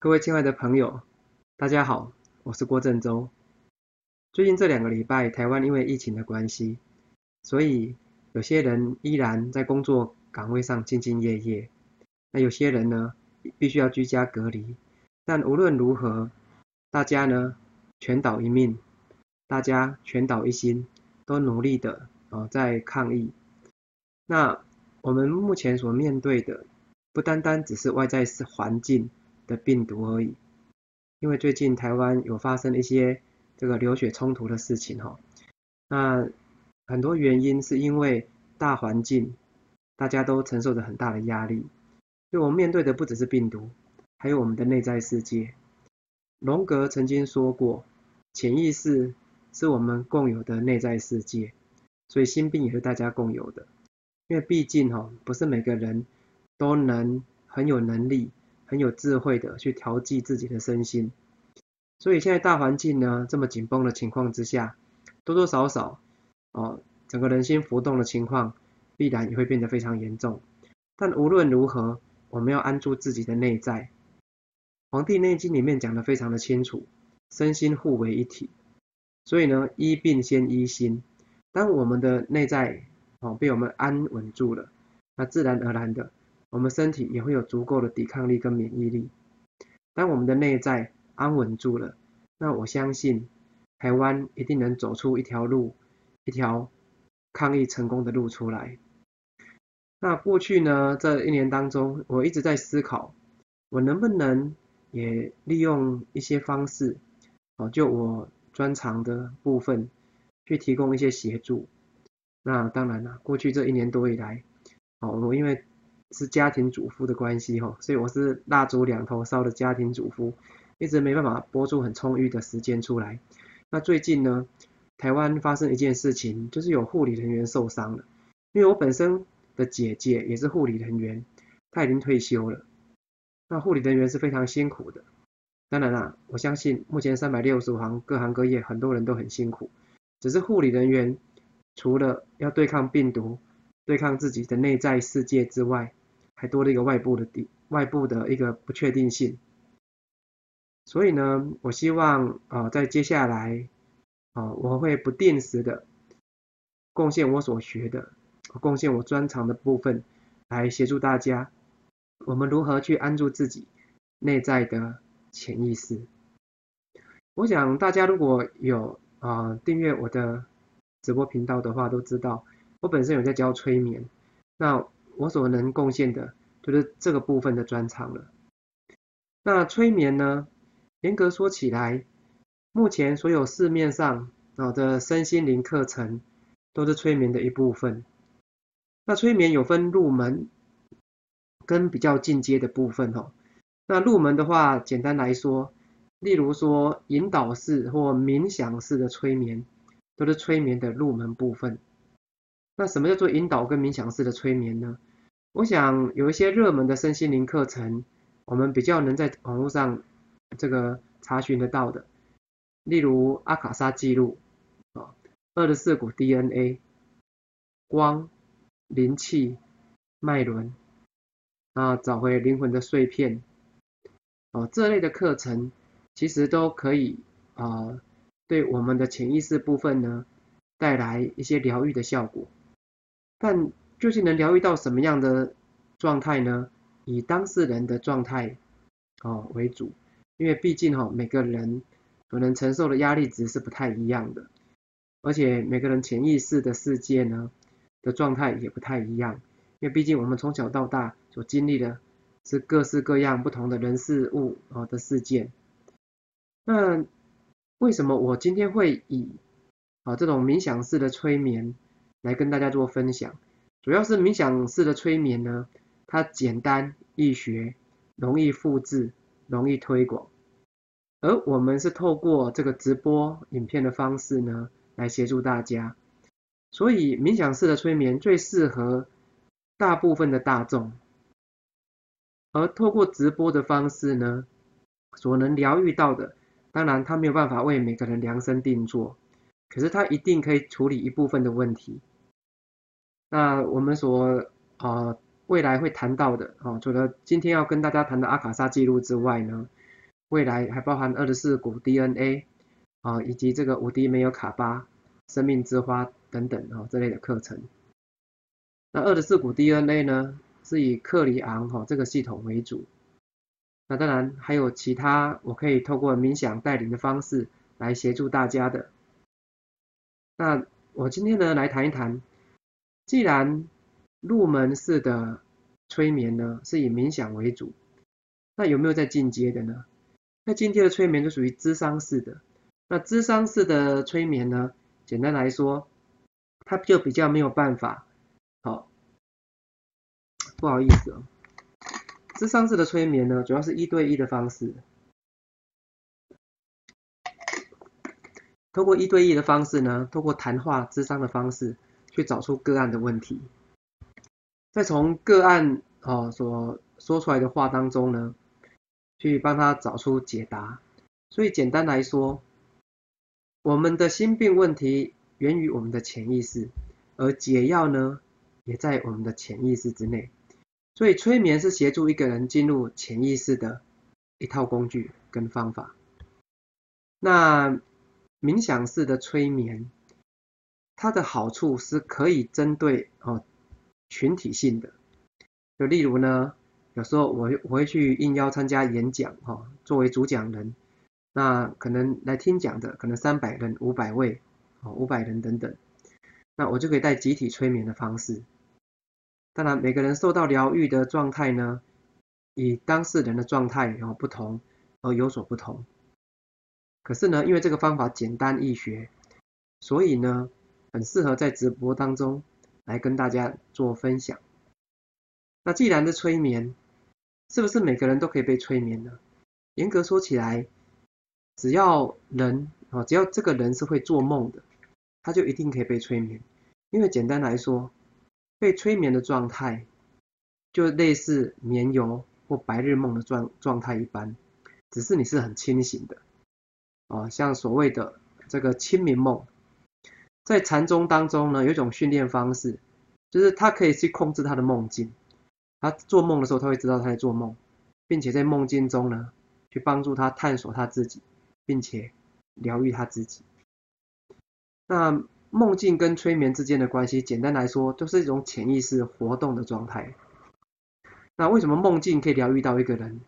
各位亲爱的朋友，大家好，我是郭振洲。最近这两个礼拜，台湾因为疫情的关系，所以有些人依然在工作岗位上兢兢业业，那有些人呢，必须要居家隔离。但无论如何，大家呢全岛一命，大家全岛一心，都努力的啊在抗疫。那我们目前所面对的，不单单只是外在是环境。的病毒而已，因为最近台湾有发生一些这个流血冲突的事情哈，那很多原因是因为大环境大家都承受着很大的压力，所以我们面对的不只是病毒，还有我们的内在世界。荣格曾经说过，潜意识是我们共有的内在世界，所以心病也是大家共有的，因为毕竟哈不是每个人都能很有能力。很有智慧的去调剂自己的身心，所以现在大环境呢这么紧绷的情况之下，多多少少哦，整个人心浮动的情况必然也会变得非常严重。但无论如何，我们要安住自己的内在。《黄帝内经》里面讲的非常的清楚，身心互为一体。所以呢，医病先医心。当我们的内在哦被我们安稳住了，那自然而然的。我们身体也会有足够的抵抗力跟免疫力。当我们的内在安稳住了，那我相信台湾一定能走出一条路，一条抗疫成功的路出来。那过去呢，这一年当中，我一直在思考，我能不能也利用一些方式，哦，就我专长的部分，去提供一些协助。那当然了，过去这一年多以来，哦，我因为是家庭主妇的关系哈，所以我是蜡烛两头烧的家庭主妇，一直没办法播出很充裕的时间出来。那最近呢，台湾发生一件事情，就是有护理人员受伤了。因为我本身的姐姐也是护理人员，她已经退休了。那护理人员是非常辛苦的。当然啦，我相信目前三百六十五行各行各业很多人都很辛苦，只是护理人员除了要对抗病毒、对抗自己的内在世界之外，还多了一个外部的地外部的一个不确定性，所以呢，我希望啊，在接下来啊，我会不定时的贡献我所学的，贡献我专长的部分，来协助大家，我们如何去安住自己内在的潜意识。我想大家如果有啊订阅我的直播频道的话，都知道我本身有在教催眠，那。我所能贡献的，就是这个部分的专长了。那催眠呢？严格说起来，目前所有市面上啊的身心灵课程，都是催眠的一部分。那催眠有分入门跟比较进阶的部分哦。那入门的话，简单来说，例如说引导式或冥想式的催眠，都是催眠的入门部分。那什么叫做引导跟冥想式的催眠呢？我想有一些热门的身心灵课程，我们比较能在网络上这个查询得到的，例如阿卡莎记录啊、二十四股 DNA、光、灵气、脉轮啊，找回灵魂的碎片哦，这类的课程其实都可以啊，对我们的潜意识部分呢带来一些疗愈的效果，但。究竟能疗愈到什么样的状态呢？以当事人的状态哦为主，因为毕竟哈每个人可能承受的压力值是不太一样的，而且每个人潜意识的世界呢的状态也不太一样，因为毕竟我们从小到大所经历的是各式各样不同的人事物啊的事件。那为什么我今天会以啊这种冥想式的催眠来跟大家做分享？主要是冥想式的催眠呢，它简单易学，容易复制，容易推广。而我们是透过这个直播影片的方式呢，来协助大家。所以冥想式的催眠最适合大部分的大众。而透过直播的方式呢，所能疗愈到的，当然它没有办法为每个人量身定做，可是它一定可以处理一部分的问题。那我们所啊未来会谈到的啊，除了今天要跟大家谈的阿卡莎记录之外呢，未来还包含二十四股 DNA 啊，以及这个五 D 没有卡巴、生命之花等等啊这类的课程。那二十四股 DNA 呢，是以克里昂哈这个系统为主。那当然还有其他，我可以透过冥想带领的方式来协助大家的。那我今天呢来谈一谈，既然入门式的催眠呢是以冥想为主，那有没有在进阶的呢？那进阶的催眠就属于智商式的。那智商式的催眠呢，简单来说，它就比较没有办法。好，不好意思哦。智商式的催眠呢，主要是一对一的方式，通过一对一的方式呢，通过谈话智商的方式，去找出个案的问题，再从个案哦所说出来的话当中呢，去帮他找出解答。所以简单来说，我们的心病问题源于我们的潜意识，而解药呢，也在我们的潜意识之内。所以催眠是协助一个人进入潜意识的一套工具跟方法。那冥想式的催眠，它的好处是可以针对哦群体性的，就例如呢，有时候我我会去应邀参加演讲哈，作为主讲人，那可能来听讲的可能三百人、五百位哦、五百人等等，那我就可以带集体催眠的方式。当然，每个人受到疗愈的状态呢，以当事人的状态哦不同而有所不同。可是呢，因为这个方法简单易学，所以呢，很适合在直播当中来跟大家做分享。那既然是催眠，是不是每个人都可以被催眠呢？严格说起来，只要人啊，只要这个人是会做梦的，他就一定可以被催眠。因为简单来说，被催眠的状态，就类似眠游或白日梦的状状态一般，只是你是很清醒的，啊，像所谓的这个清明梦，在禅宗当中呢，有一种训练方式，就是他可以去控制他的梦境，他做梦的时候他会知道他在做梦，并且在梦境中呢，去帮助他探索他自己，并且疗愈他自己。那梦境跟催眠之间的关系，简单来说，都是一种潜意识活动的状态。那为什么梦境可以疗愈到一个人？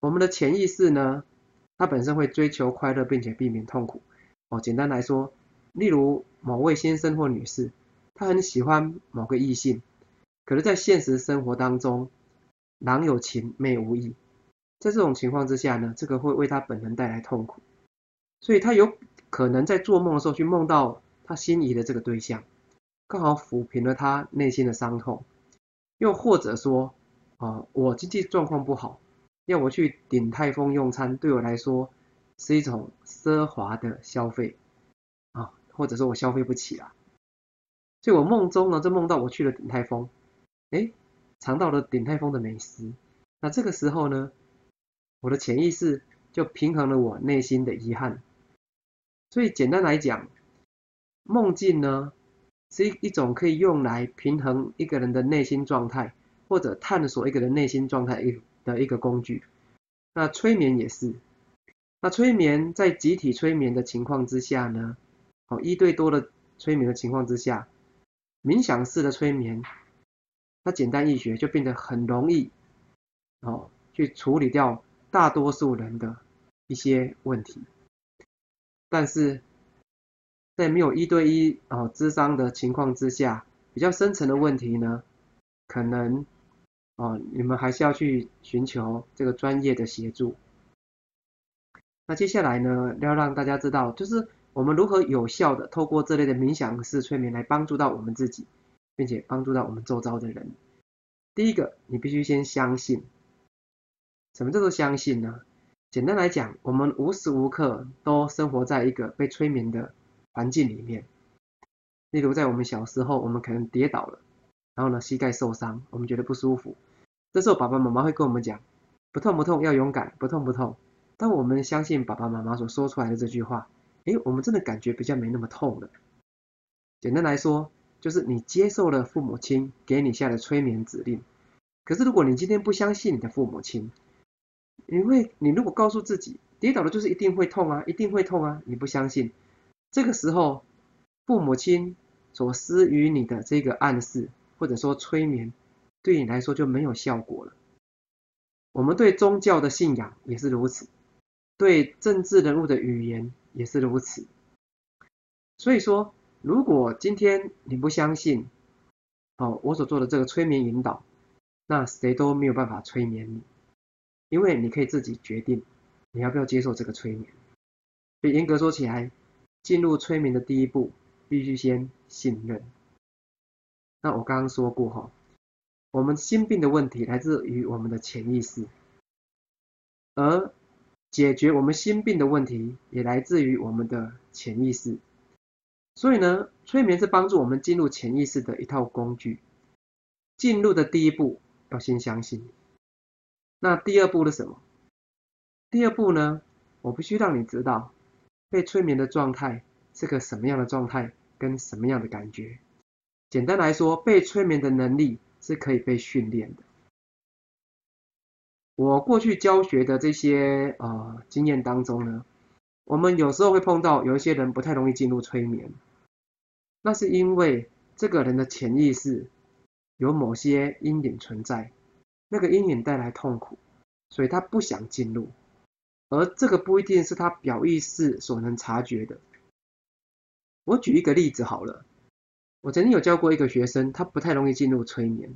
我们的潜意识呢，它本身会追求快乐，并且避免痛苦。哦，简单来说，例如某位先生或女士，他很喜欢某个异性，可是，在现实生活当中，郎有情，妹无意。在这种情况之下呢，这个会为他本人带来痛苦，所以他有可能在做梦的时候去梦到。他心仪的这个对象，刚好抚平了他内心的伤痛，又或者说，啊，我经济状况不好，要我去顶泰丰用餐，对我来说是一种奢华的消费，或者说我消费不起啊，所以我梦中呢，就梦到我去了鼎泰丰，哎，尝到了鼎泰丰的美食，那这个时候呢，我的潜意识就平衡了我内心的遗憾，所以简单来讲。梦境呢，是一一种可以用来平衡一个人的内心状态，或者探索一个人内心状态一的一个工具。那催眠也是。那催眠在集体催眠的情况之下呢，哦，一对多的催眠的情况之下，冥想式的催眠，它简单易学，就变得很容易，哦，去处理掉大多数人的一些问题。但是。在没有一对一哦智商的情况之下，比较深层的问题呢，可能哦你们还是要去寻求这个专业的协助。那接下来呢，要让大家知道，就是我们如何有效的透过这类的冥想式催眠来帮助到我们自己，并且帮助到我们周遭的人。第一个，你必须先相信。什么叫做相信呢？简单来讲，我们无时无刻都生活在一个被催眠的。环境里面，例如在我们小时候，我们可能跌倒了，然后呢膝盖受伤，我们觉得不舒服，这时候爸爸妈妈会跟我们讲，不痛不痛，要勇敢，不痛不痛。当我们相信爸爸妈妈所说出来的这句话，诶，我们真的感觉比较没那么痛了。简单来说，就是你接受了父母亲给你下的催眠指令。可是如果你今天不相信你的父母亲，你会，你如果告诉自己跌倒了就是一定会痛啊，一定会痛啊，你不相信，这个时候父母亲所施予你的这个暗示或者说催眠，对你来说就没有效果了。我们对宗教的信仰也是如此，对政治人物的语言也是如此。所以说，如果今天你不相信，哦，我所做的这个催眠引导，那谁都没有办法催眠你，因为你可以自己决定你要不要接受这个催眠。所以严格说起来，进入催眠的第一步，必须先信任。那我刚刚说过哈。我们心病的问题来自于我们的潜意识，而解决我们心病的问题也来自于我们的潜意识。所以呢，催眠是帮助我们进入潜意识的一套工具。进入的第一步要先相信。那第二步是什么？第二步呢，我必须让你知道被催眠的状态是个什么样的状态，跟什么样的感觉。简单来说，被催眠的能力。是可以被训练的。我过去教学的这些呃经验当中呢，我们有时候会碰到有一些人不太容易进入催眠，那是因为这个人的潜意识有某些阴影存在，那个阴影带来痛苦，所以他不想进入，而这个不一定是他表意识所能察觉的。我举一个例子好了。我曾经有教过一个学生，他不太容易进入催眠。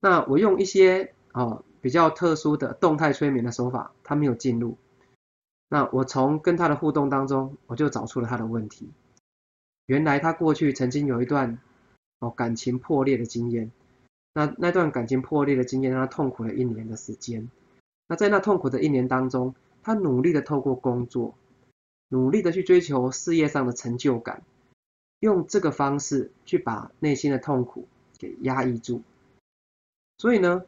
那我用一些哦比较特殊的动态催眠的手法，他没有进入。那我从跟他的互动当中，我就找出了他的问题。原来他过去曾经有一段哦感情破裂的经验。那那段感情破裂的经验让他痛苦了一年的时间。那在那痛苦的一年当中，他努力的透过工作，努力的去追求事业上的成就感。用这个方式去把内心的痛苦给压抑住，所以呢，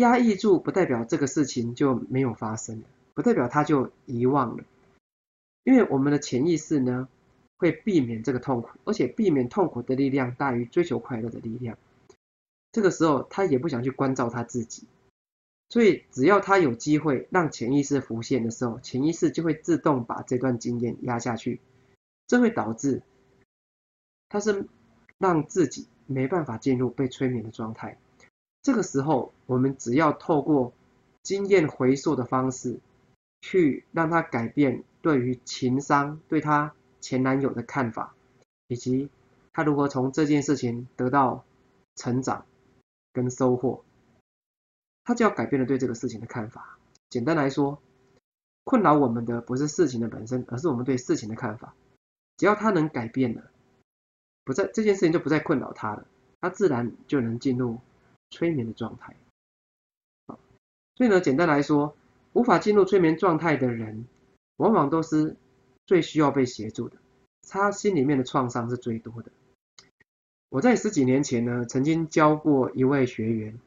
压抑住不代表这个事情就没有发生，不代表他就遗忘了，因为我们的潜意识呢会避免这个痛苦，而且避免痛苦的力量大于追求快乐的力量。这个时候他也不想去关照他自己，所以只要他有机会让潜意识浮现的时候，潜意识就会自动把这段经验压下去，这会导致。他是让自己没办法进入被催眠的状态。这个时候，我们只要透过经验回溯的方式，去让他改变对于情商对他前男友的看法，以及他如何从这件事情得到成长跟收获，他就要改变了对这个事情的看法。简单来说，困扰我们的不是事情的本身，而是我们对事情的看法。只要他能改变了。不再这件事情就不再困扰他了，他自然就能进入催眠的状态。所以呢，简单来说，无法进入催眠状态的人，往往都是最需要被协助的，他心里面的创伤是最多的。我在十几年前呢，曾经教过一位学员，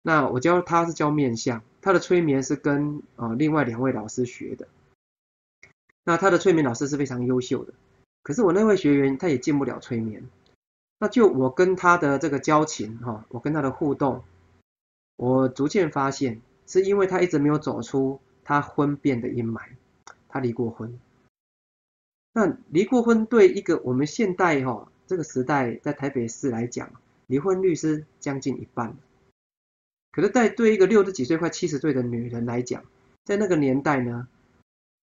那我教他是教面相，他的催眠是跟呃另外两位老师学的，那他的催眠老师是非常优秀的。可是我那位学员他也进不了催眠，那就我跟他的这个交情哈，我跟他的互动，我逐渐发现，是因为他一直没有走出他婚变的阴霾，他离过婚。那离过婚对一个我们现代哈这个时代在台北市来讲，离婚率是将近一半。可是，在对一个六十几岁快七十岁的女人来讲，在那个年代呢？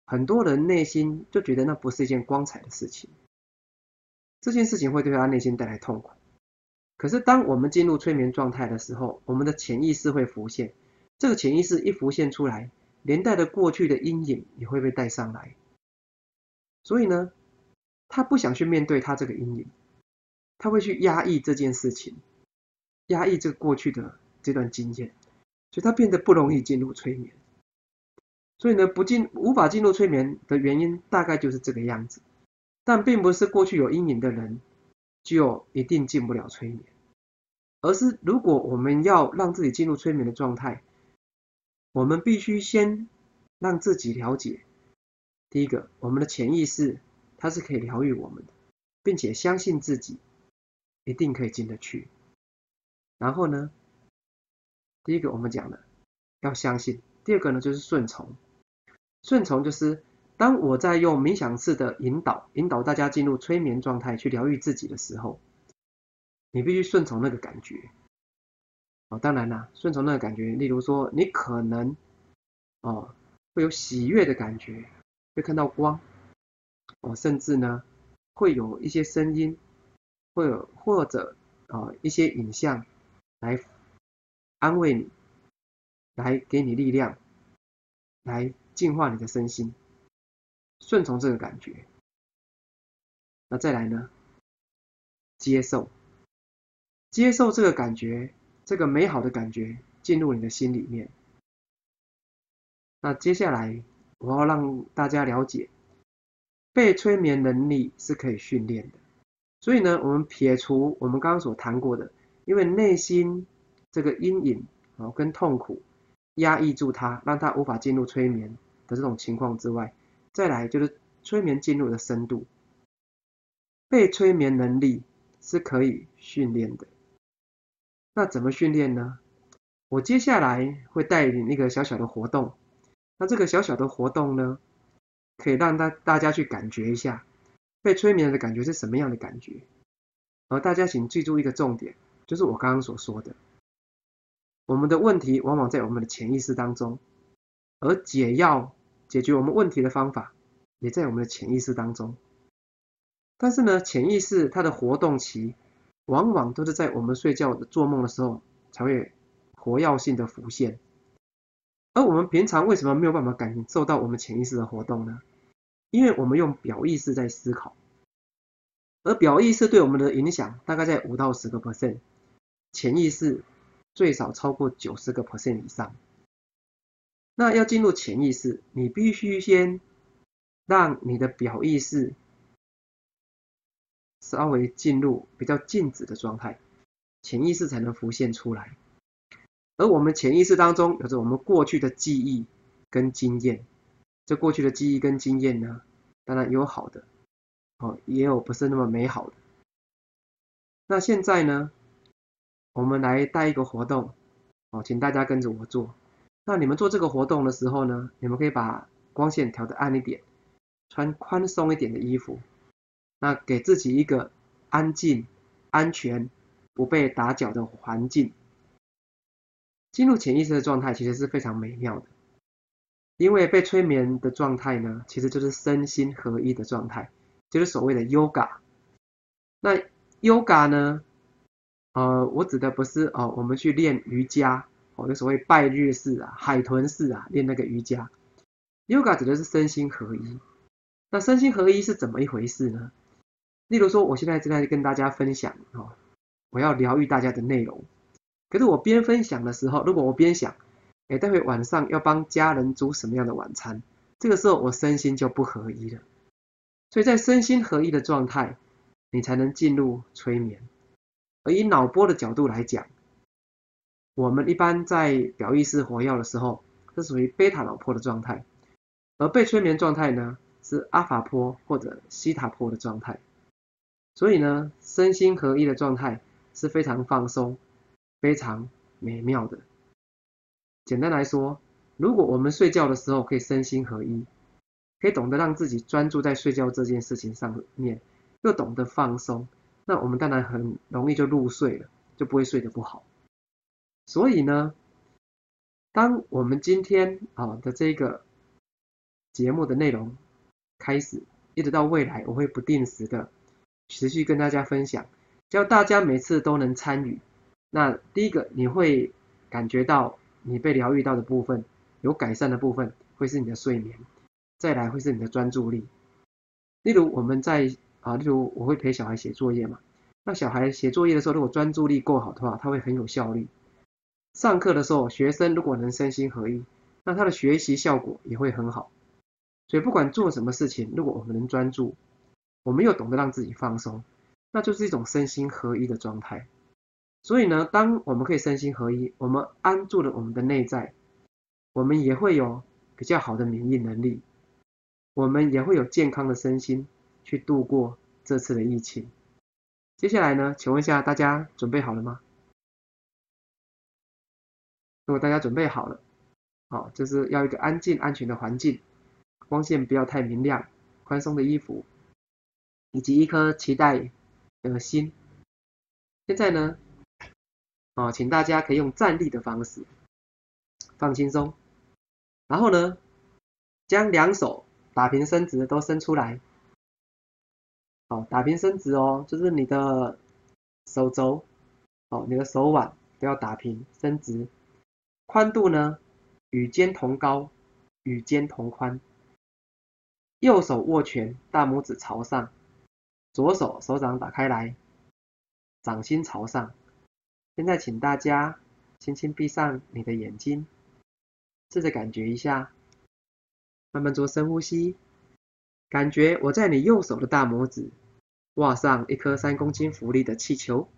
很多人内心就觉得那不是一件光彩的事情，这件事情会对他内心带来痛苦。可是当我们进入催眠状态的时候，我们的潜意识会浮现，这个潜意识一浮现出来，连带的过去的阴影也会被带上来。所以呢，他不想去面对他这个阴影，他会去压抑这件事情，压抑这个过去的这段经验，所以他变得不容易进入催眠。所以呢，不进无法进入催眠的原因大概就是这个样子，但并不是过去有阴影的人就一定进不了催眠，而是如果我们要让自己进入催眠的状态，我们必须先让自己了解，第一个，我们的潜意识它是可以疗愈我们的，并且相信自己一定可以进得去。然后呢，第一个我们讲的要相信。第二个呢就是顺从。顺从就是当我在用冥想式的引导，引导大家进入催眠状态去疗愈自己的时候，你必须顺从那个感觉。哦，当然啦，顺从那个感觉，例如说你可能哦会有喜悦的感觉，会看到光，哦，甚至呢会有一些声音，会有或者啊一些影像来安慰你，来给你力量，来。净化你的身心，顺从这个感觉。那再来呢？接受，接受这个感觉，这个美好的感觉进入你的心里面。那接下来我要让大家了解，被催眠能力是可以训练的。所以呢，我们撇除我们刚刚所谈过的，因为内心这个阴影啊跟痛苦压抑住他，让他无法进入催眠。的这种情况之外，再来就是催眠进入的深度，被催眠能力是可以训练的。那怎么训练呢？我接下来会带领一个小小的活动。那这个小小的活动呢，可以让大大家去感觉一下被催眠的感觉是什么样的感觉。而大家请记住一个重点，就是我刚刚所说的，我们的问题往往在我们的潜意识当中，而解药。解决我们问题的方法也在我们的潜意识当中，但是呢，潜意识它的活动期往往都是在我们睡觉的做梦的时候才会活跃性的浮现，而我们平常为什么没有办法感受到我们潜意识的活动呢？因为我们用表意识在思考，而表意识对我们的影响大概在五到十个 percent，潜意识最少超过九十个 percent 以上。那要进入潜意识，你必须先让你的表意识稍微进入比较静止的状态，潜意识才能浮现出来。而我们潜意识当中有着我们过去的记忆跟经验，这过去的记忆跟经验呢，当然有好的，哦，也有不是那么美好的。那现在呢，我们来带一个活动，哦，请大家跟着我做。那你们做这个活动的时候呢，你们可以把光线调的暗一点，穿宽松一点的衣服，那给自己一个安静、安全、不被打搅的环境。进入潜意识的状态其实是非常美妙的，因为被催眠的状态呢，其实就是身心合一的状态，就是所谓的 yoga。那 yoga 呢，呃，我指的不是哦，我们去练瑜伽。哦，就所谓拜日式啊、海豚式啊，练那个瑜伽。Yoga 指的是身心合一。那身心合一是怎么一回事呢？例如说，我现在正在跟大家分享哦，我要疗愈大家的内容。可是我边分享的时候，如果我边想，哎，待会晚上要帮家人煮什么样的晚餐，这个时候我身心就不合一了。所以在身心合一的状态，你才能进入催眠。而以脑波的角度来讲，我们一般在表意识活跃的时候，是属于贝塔脑波的状态，而被催眠状态呢是阿法波或者西塔波的状态。所以呢，身心合一的状态是非常放松、非常美妙的。简单来说，如果我们睡觉的时候可以身心合一，可以懂得让自己专注在睡觉这件事情上面，又懂得放松，那我们当然很容易就入睡了，就不会睡得不好。所以呢，当我们今天啊的这个节目的内容开始，一直到未来，我会不定时的持续跟大家分享，叫大家每次都能参与。那第一个，你会感觉到你被疗愈到的部分，有改善的部分，会是你的睡眠；再来会是你的专注力。例如我们在啊，例如我会陪小孩写作业嘛，那小孩写作业的时候，如果专注力够好的话，他会很有效率。上课的时候，学生如果能身心合一，那他的学习效果也会很好。所以不管做什么事情，如果我们能专注，我们又懂得让自己放松，那就是一种身心合一的状态。所以呢，当我们可以身心合一，我们安住了我们的内在，我们也会有比较好的免疫能力，我们也会有健康的身心去度过这次的疫情。接下来呢，请问一下大家准备好了吗？如果大家准备好了，好，就是要一个安静、安全的环境，光线不要太明亮，宽松的衣服，以及一颗期待的心。现在呢，啊，请大家可以用站立的方式，放轻松，然后呢，将两手打平伸直，都伸出来。好，打平伸直哦，就是你的手肘，哦，你的手腕都要打平伸直，宽度呢？与肩同高，与肩同宽。右手握拳，大拇指朝上，左手手掌打开来，掌心朝上。现在请大家轻轻闭上你的眼睛，试着感觉一下，慢慢做深呼吸，感觉我在你右手的大拇指挂上一颗三公斤浮力的气球，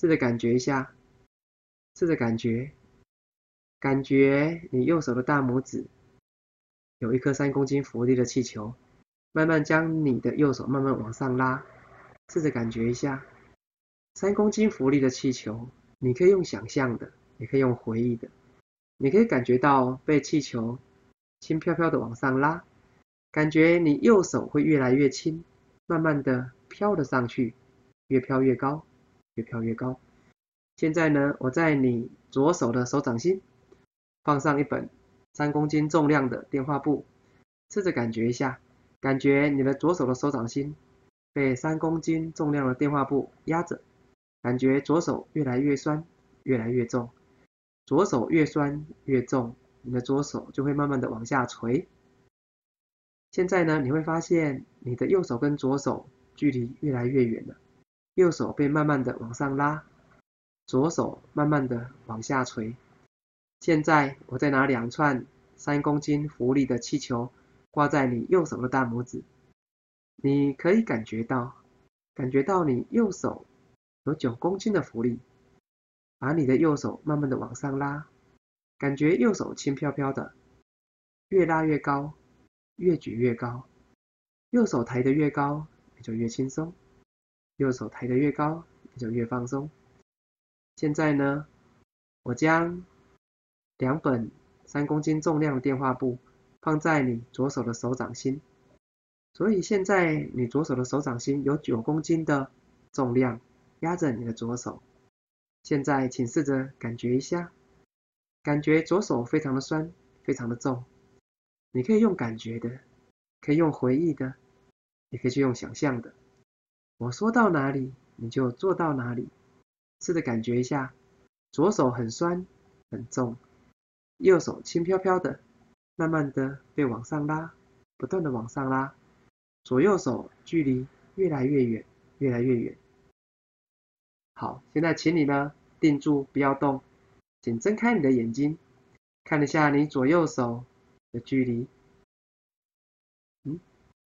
试着感觉一下，试着感觉。感觉你右手的大拇指有一颗三公斤浮力的气球，慢慢将你的右手慢慢往上拉，试着感觉一下三公斤浮力的气球。你可以用想象的，也可以用回忆的，你可以感觉到被气球轻飘飘的往上拉，感觉你右手会越来越轻，慢慢的飘了上去，越飘越高，越飘越高。现在呢，我在你左手的手掌心。放上一本三公斤重量的电话簿，试着感觉一下，感觉你的左手的手掌心被三公斤重量的电话簿压着，感觉左手越来越酸，越来越重，左手越酸越重，你的左手就会慢慢的往下垂。现在呢，你会发现你的右手跟左手距离越来越远了，右手被慢慢的往上拉，左手慢慢的往下垂。现在我再拿两串三公斤浮力的气球挂在你右手的大拇指，你可以感觉到，感觉到你右手有九公斤的浮力，把你的右手慢慢的往上拉，感觉右手轻飘飘的，越拉越高，越举越高，右手抬得越高，你就越轻松，右手抬得越高，你就越放松。现在呢，我将两本三公斤重量的电话簿放在你左手的手掌心，所以现在你左手的手掌心有九公斤的重量压着你的左手。现在请试着感觉一下，感觉左手非常的酸，非常的重。你可以用感觉的，可以用回忆的，也可以去用想象的。我说到哪里，你就做到哪里。试着感觉一下，左手很酸，很重。右手轻飘飘的，慢慢的被往上拉，不断的往上拉，左右手距离越来越远，越来越远。好，现在请你呢定住，不要动，请睁开你的眼睛，看一下你左右手的距离。嗯，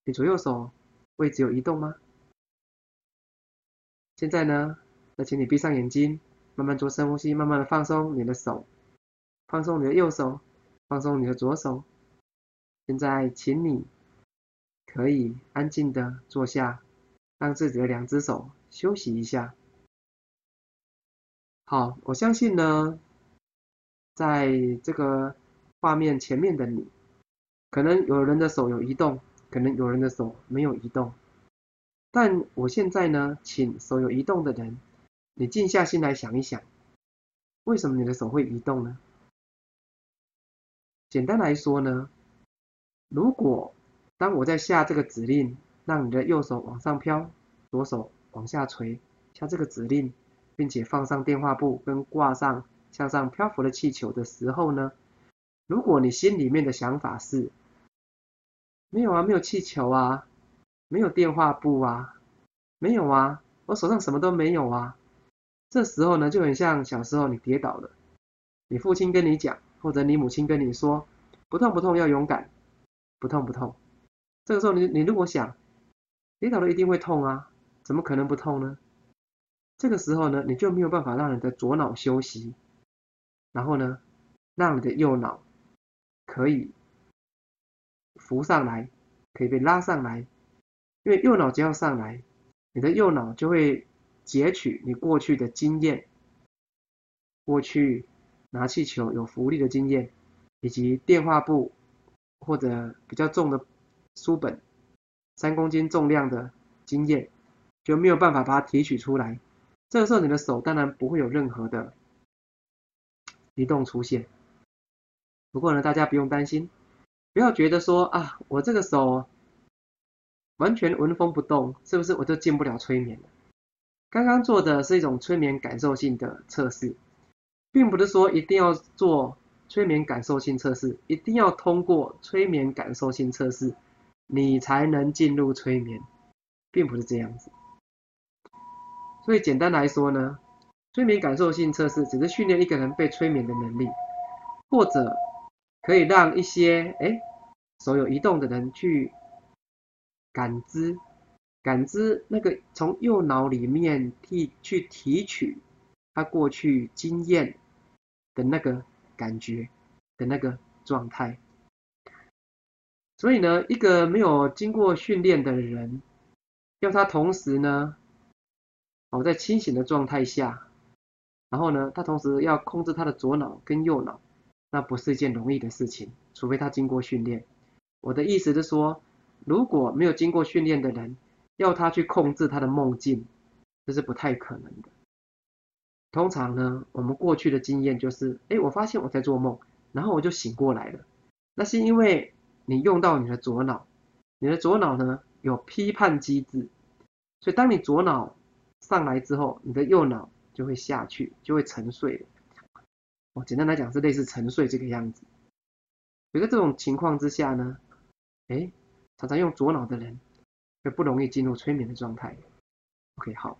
你左右手位置有移动吗？现在呢，那请你闭上眼睛，慢慢做深呼吸，慢慢的放松你的手。放松你的右手，放松你的左手。现在，请你可以安静的坐下，让自己的两只手休息一下。好，我相信呢，在这个画面前面的你，可能有人的手有移动，可能有人的手没有移动。但我现在呢，请手有移动的人，你静下心来想一想，为什么你的手会移动呢？简单来说呢，如果当我在下这个指令，让你的右手往上飘，左手往下垂，下这个指令，并且放上电话簿跟挂上向上漂浮的气球的时候呢，如果你心里面的想法是，没有啊，没有气球啊，没有电话簿啊，没有啊，我手上什么都没有啊，这时候呢就很像小时候你跌倒了，你父亲跟你讲。或者你母亲跟你说不痛不痛要勇敢，不痛不痛。这个时候你你如果想跌倒了一定会痛啊，怎么可能不痛呢？这个时候呢你就没有办法让你的左脑休息，然后呢让你的右脑可以浮上来，可以被拉上来，因为右脑只要上来，你的右脑就会截取你过去的经验，过去。拿气球有浮力的经验，以及电话簿或者比较重的书本，三公斤重量的经验，就没有办法把它提取出来。这个时候你的手当然不会有任何的移动出现。不过呢，大家不用担心，不要觉得说啊，我这个手完全纹风不动，是不是我就进不了催眠了？刚刚做的是一种催眠感受性的测试，并不是说一定要做催眠感受性测试，一定要通过催眠感受性测试，你才能进入催眠，并不是这样子。所以简单来说呢，催眠感受性测试只是训练一个人被催眠的能力，或者。可以让一些哎手有移动的人去感知感知那个从右脑里面提去提取他过去经验的那个感觉的那个状态。所以呢，一个没有经过训练的人，要他同时呢，哦在清醒的状态下，然后呢，他同时要控制他的左脑跟右脑。那不是一件容易的事情，除非他经过训练。我的意思是说，如果没有经过训练的人，要他去控制他的梦境，这是不太可能的。通常呢，我们过去的经验就是，哎，我发现我在做梦，然后我就醒过来了。那是因为你用到你的左脑，你的左脑呢有批判机制，所以当你左脑上来之后，你的右脑就会下去，就会沉睡了。哦，简单来讲是类似沉睡这个样子。有在这种情况之下呢，哎，常常用左脑的人就不容易进入催眠的状态。OK，好。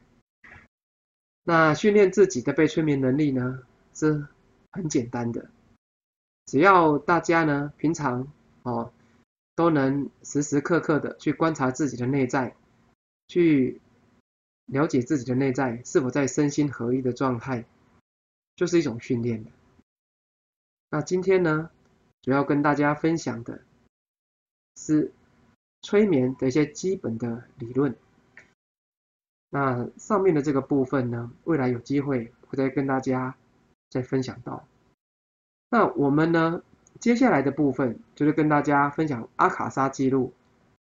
那训练自己的被催眠能力呢，是很简单的，只要大家呢平常哦都能时时刻刻的去观察自己的内在，去了解自己的内在是否在身心合一的状态，就是一种训练。那今天呢，主要跟大家分享的是催眠的一些基本的理论。那上面的这个部分呢，未来有机会会再跟大家再分享到。那我们呢，接下来的部分就是跟大家分享阿卡莎记录，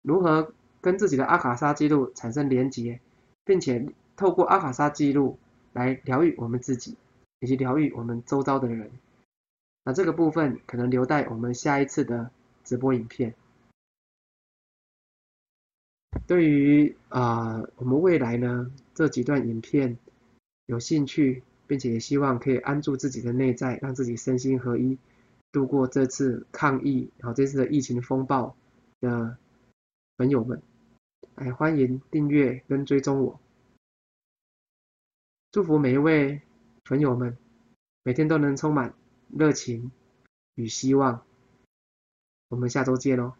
如何跟自己的阿卡莎记录产生连结，并且透过阿卡莎记录来疗愈我们自己，以及疗愈我们周遭的人。那这个部分可能留待我们下一次的直播影片。对于啊，我们未来呢这几段影片有兴趣，并且也希望可以安住自己的内在，让自己身心合一，度过这次抗疫，然后这次的疫情风暴的朋友们，来欢迎订阅跟追踪我。祝福每一位朋友们，每天都能充满。热情与希望，我们下周见喽。